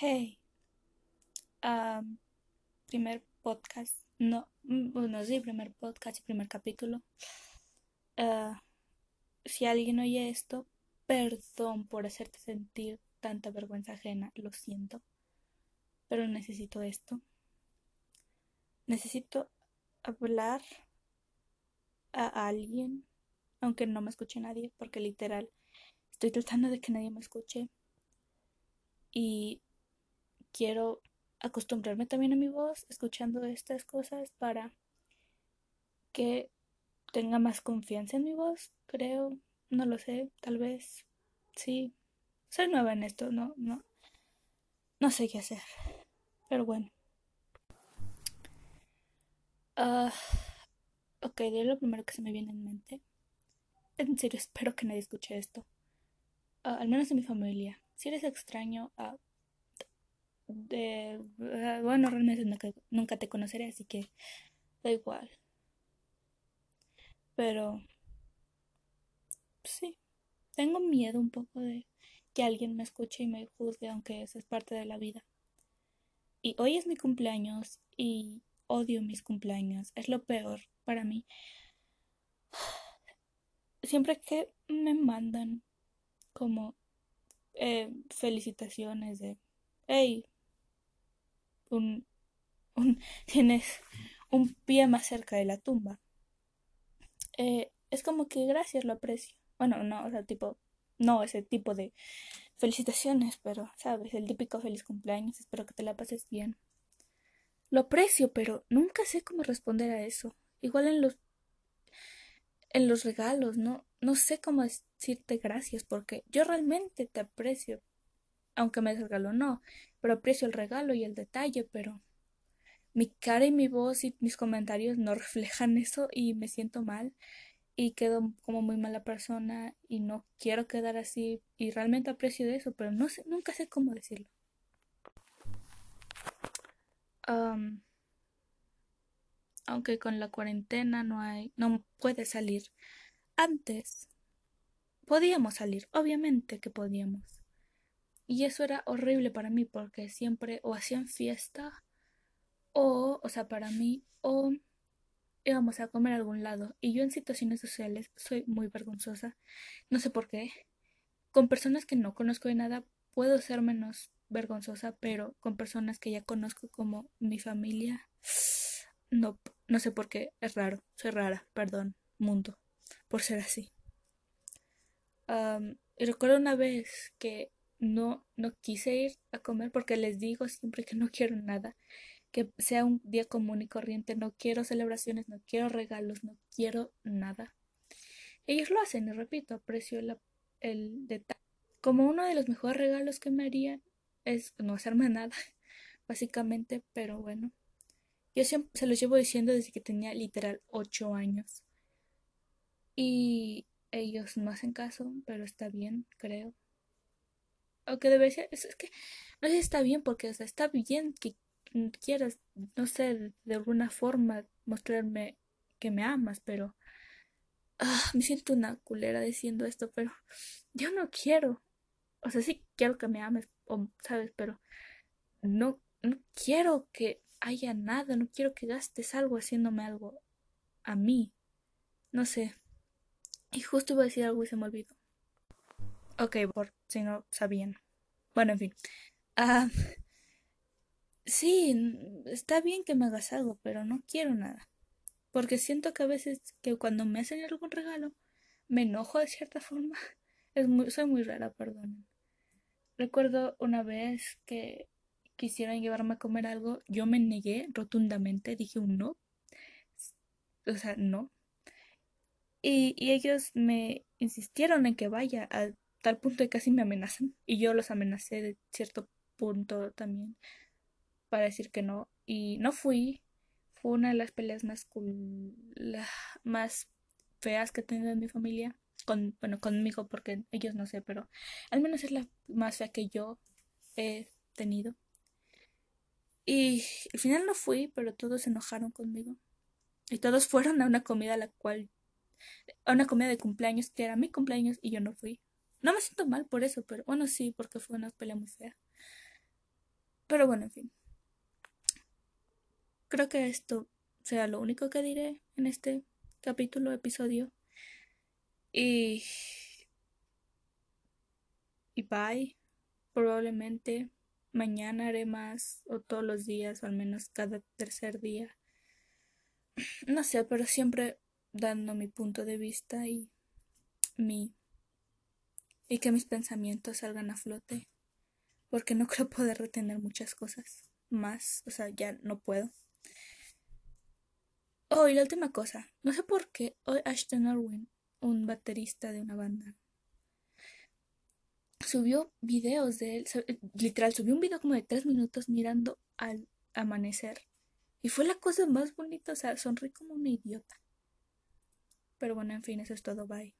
Hey, primer podcast, no, mm, bueno, sí, primer podcast y primer capítulo. Ah, si alguien oye esto, perdón por hacerte sentir tanta vergüenza ajena, lo siento, pero necesito esto. Necesito hablar a alguien, aunque no me escuche nadie, porque literal estoy tratando de que nadie me escuche y quiero acostumbrarme también a mi voz escuchando estas cosas para que tenga más confianza en mi voz, creo, no lo sé, tal vez, sí, soy nueva en esto, no, no, no sé qué hacer, pero bueno. Ah, ok, de lo primero que se me viene en mente. En serio, espero que nadie escuche esto. Ah, al menos en mi familia. Si eres extraño, ah, de, ah, bueno, realmente nunca, nunca te conoceré, así que da igual. Pero sí, tengo miedo un poco de que alguien me escuche y me juzgue, aunque eso es parte de la vida. Y hoy es mi cumpleaños y odio mis cumpleaños, es lo peor para mí. Siempre que me mandan como eh, felicitaciones de, hey, un, un, tienes un pie más cerca de la tumba. Eh, es como que gracias, lo aprecio. Bueno, no, o sea, tipo, no ese tipo de felicitaciones, pero, sabes, el típico feliz cumpleaños, espero que te la pases bien. Lo aprecio, pero nunca sé cómo responder a eso. Igual en los en los regalos, no no sé cómo decirte gracias porque yo realmente te aprecio, aunque me des regalo no, pero aprecio el regalo y el detalle, pero mi cara y mi voz y mis comentarios no reflejan eso y me siento mal y quedo como muy mala persona y no quiero quedar así y realmente aprecio de eso, pero no sé, nunca sé cómo decirlo. aunque con la cuarentena no hay, no puede salir. Antes podíamos salir, obviamente que podíamos. Y eso era horrible para mí porque siempre o hacían fiesta o, o sea, para mí, o íbamos a comer a algún lado. Y yo en situaciones sociales soy muy vergonzosa. No sé por qué. Con personas que no conozco de nada puedo ser menos vergonzosa, pero con personas que ya conozco como mi familia, no, no sé por qué. Es raro. Soy rara. Perdón, mundo, por ser así. y recuerdo una vez que no, no quise ir a comer porque les digo siempre que no quiero nada que sea un día común y corriente, no quiero celebraciones, no quiero regalos, no quiero nada. Ellos lo hacen y repito, aprecio el, detalle. Como uno de los mejores regalos que me harían es no hacerme nada, básicamente, pero bueno. Yo siempre se los llevo diciendo desde que tenía literal ocho años. Y ellos no hacen caso, pero está bien, creo. Aunque debe ser, es, que no sé si está bien porque o sea, está bien que quieras, no sé, de alguna forma mostrarme que me amas, pero ah, me siento una culera diciendo esto, pero yo no quiero. O sea, sí quiero que me ames, o, ¿sabes? Pero no, no quiero que haya nada, no quiero que gastes algo haciéndome algo a mí. No sé. Y justo iba a decir algo y se me olvidó. Ok, por si no sabían. Bueno, en fin. Ah, Sí, está bien que me hagas algo, pero no quiero nada. Porque siento que a veces que cuando me hacen algún regalo, me enojo de cierta forma. Es muy, soy muy rara, perdón. Recuerdo una vez que quisieron llevarme a comer algo, yo me negué rotundamente, dije un no. O sea, no. Y, y ellos me insistieron en que vaya, a tal punto de casi me amenazan. Y yo los amenacé de cierto punto también para decir que no. Y no fui. Fue una de las peleas más, más feas que he tenido en mi familia. Con, bueno, conmigo, porque ellos no sé, pero al menos es la más fea que yo he tenido. Y al final no fui, pero todos se enojaron conmigo. Y todos fueron a una comida a la cual. a una comida de cumpleaños que era mi cumpleaños y yo no fui. No me siento mal por eso, pero bueno, sí, porque fue una pelea muy fea. Pero bueno, en fin. Creo que esto sea lo único que diré en este capítulo, episodio. Y... Y bye. Probablemente mañana haré más o todos los días o al menos cada tercer día. No sé, pero siempre dando mi punto de vista y mi y que mis pensamientos salgan a flote porque no creo poder retener muchas cosas más, o sea, ya no puedo. Oh, y la última cosa, no sé por qué hoy Ashton Irwin, un baterista de una banda, subió videos de él, literal, subió un video como de tres minutos mirando al amanecer. Y fue la cosa más bonita, o sea, sonrí como una idiota. Pero bueno, en fin, eso es todo, bye.